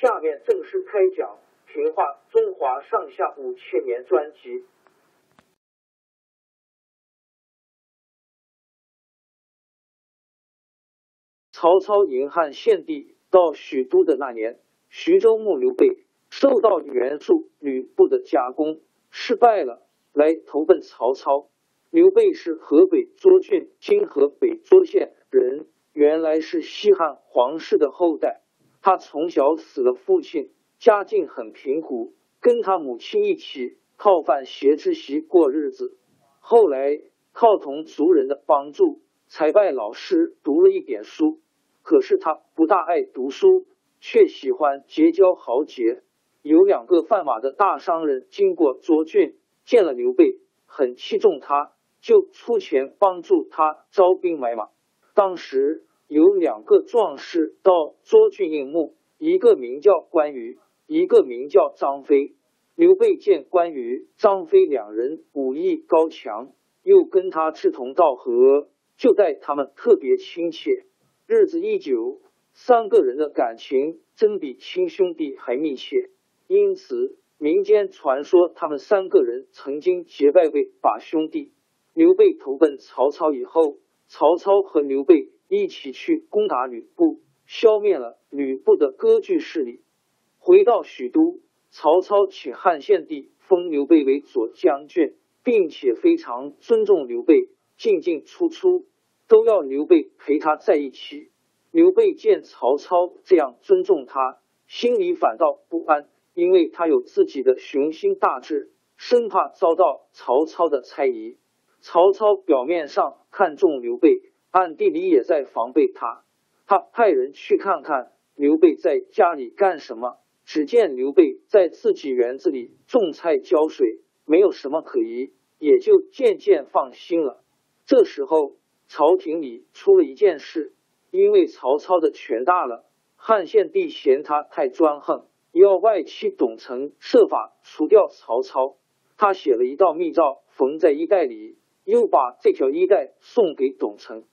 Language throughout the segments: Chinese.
下面正式开讲《评话中华上下五千年》专辑。曹操迎汉献帝到许都的那年，徐州牧刘备受到袁术、吕布的夹攻，失败了，来投奔曹操。刘备是河北涿郡（今河北涿县）人。原来是西汉皇室的后代，他从小死了父亲，家境很贫苦，跟他母亲一起靠饭携之席过日子。后来靠同族人的帮助，才拜老师读了一点书。可是他不大爱读书，却喜欢结交豪杰。有两个贩马的大商人经过涿郡，见了刘备，很器重他，就出钱帮助他招兵买马。当时有两个壮士到涿郡应募，一个名叫关羽，一个名叫张飞。刘备见关羽、张飞两人武艺高强，又跟他志同道合，就待他们特别亲切。日子一久，三个人的感情真比亲兄弟还密切。因此，民间传说他们三个人曾经结拜为把兄弟。刘备投奔曹操以后。曹操和刘备一起去攻打吕布，消灭了吕布的割据势力。回到许都，曹操请汉献帝封刘备为左将军，并且非常尊重刘备，进进出出都要刘备陪他在一起。刘备见曹操这样尊重他，心里反倒不安，因为他有自己的雄心大志，生怕遭到曹操的猜疑。曹操表面上看重刘备，暗地里也在防备他。他派人去看看刘备在家里干什么。只见刘备在自己园子里种菜浇水，没有什么可疑，也就渐渐放心了。这时候，朝廷里出了一件事，因为曹操的权大了，汉献帝嫌他太专横，要外戚董承设法除掉曹操。他写了一道密诏，缝在衣袋里。又把这条衣带送给董承，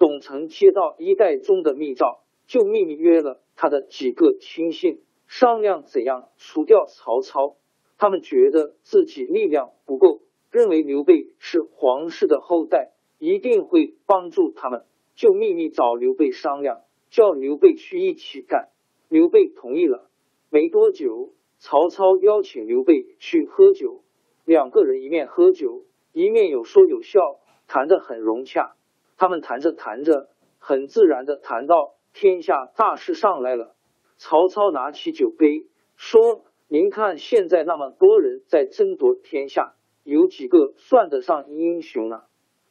董承接到衣带中的密诏，就秘密约了他的几个亲信，商量怎样除掉曹操。他们觉得自己力量不够，认为刘备是皇室的后代，一定会帮助他们，就秘密找刘备商量，叫刘备去一起干。刘备同意了。没多久，曹操邀请刘备去喝酒，两个人一面喝酒。一面有说有笑，谈得很融洽。他们谈着谈着，很自然的谈到天下大事上来了。曹操拿起酒杯说：“您看，现在那么多人在争夺天下，有几个算得上英雄呢？”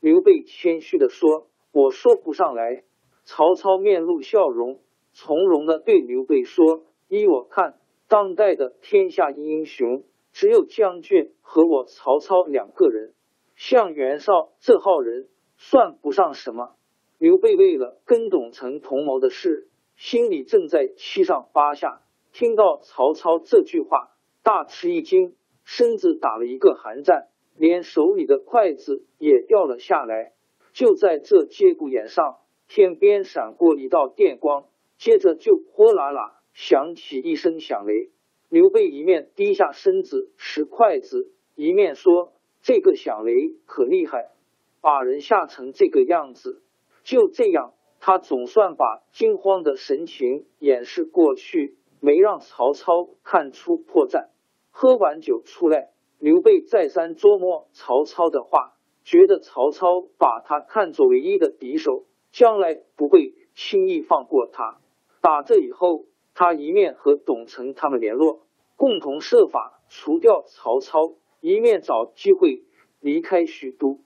刘备谦虚的说：“我说不上来。”曹操面露笑容，从容的对刘备说：“依我看，当代的天下英雄只有将军和我曹操两个人。”像袁绍这号人算不上什么。刘备为了跟董承同谋的事，心里正在七上八下，听到曹操这句话，大吃一惊，身子打了一个寒战，连手里的筷子也掉了下来。就在这节骨眼上，天边闪过一道电光，接着就哗啦啦响起一声响雷。刘备一面低下身子拾筷子，一面说：“这个响雷可厉害，把人吓成这个样子。”就这样，他总算把惊慌的神情掩饰过去，没让曹操看出破绽。喝完酒出来，刘备再三琢磨曹操的话。觉得曹操把他看作唯一的敌手，将来不会轻易放过他。打这以后，他一面和董承他们联络，共同设法除掉曹操，一面找机会离开许都。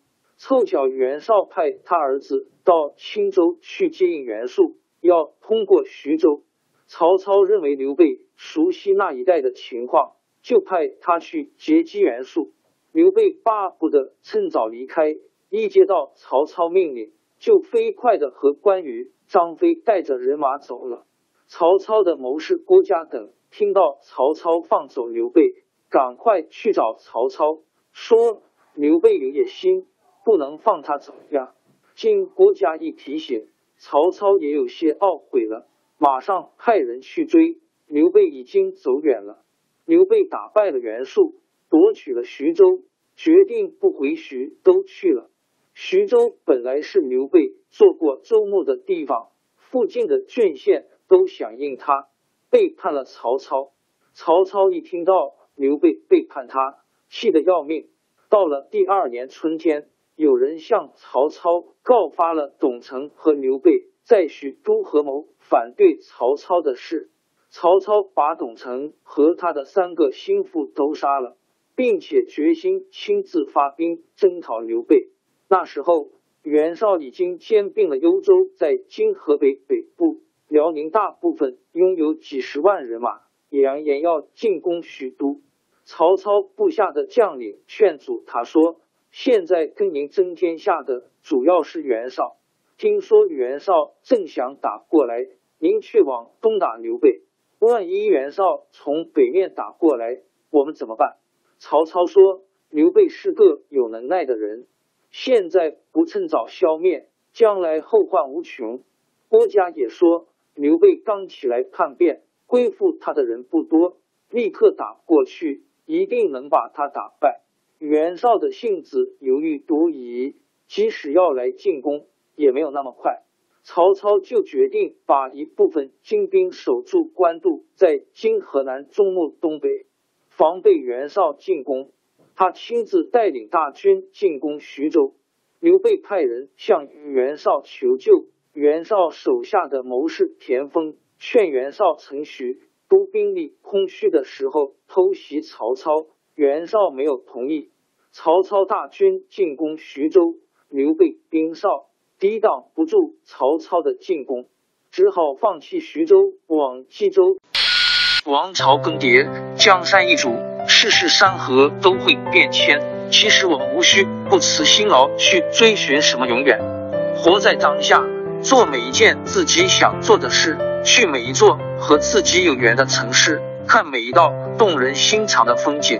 凑巧袁绍派他儿子到青州去接应袁术，要通过徐州。曹操认为刘备熟悉那一带的情况，就派他去截击袁术。刘备巴不得趁早离开，一接到曹操命令，就飞快的和关羽、张飞带着人马走了。曹操的谋士郭嘉等听到曹操放走刘备，赶快去找曹操，说刘备有野心，不能放他走呀。经郭嘉一提醒，曹操也有些懊悔了，马上派人去追。刘备已经走远了。刘备打败了袁术。夺取了徐州，决定不回徐都去了。徐州本来是刘备做过州牧的地方，附近的郡县都响应他，背叛了曹操。曹操一听到刘备背叛他，气得要命。到了第二年春天，有人向曹操告发了董承和刘备在许都合谋反对曹操的事。曹操把董承和他的三个心腹都杀了。并且决心亲自发兵征讨刘备。那时候，袁绍已经兼并了幽州，在今河北北部、辽宁大部分拥有几十万人马，扬言要进攻许都。曹操部下的将领劝阻他说：“现在跟您争天下的主要是袁绍，听说袁绍正想打过来，您却往东打刘备，万一袁绍从北面打过来，我们怎么办？”曹操说：“刘备是个有能耐的人，现在不趁早消灭，将来后患无穷。”郭嘉也说：“刘备刚起来叛变，归附他的人不多，立刻打过去，一定能把他打败。”袁绍的性子犹豫多疑，即使要来进攻，也没有那么快。曹操就决定把一部分精兵守住官渡，在今河南中牟东北。防备袁绍进攻，他亲自带领大军进攻徐州。刘备派人向袁绍求救，袁绍手下的谋士田丰劝袁绍趁许都兵力空虚的时候偷袭曹操，袁绍没有同意。曹操大军进攻徐州，刘备兵少，抵挡不住曹操的进攻，只好放弃徐州，往冀州。王朝更迭，江山易主，世事山河都会变迁。其实我们无需不辞辛劳去追寻什么永远，活在当下，做每一件自己想做的事，去每一座和自己有缘的城市，看每一道动人心肠的风景，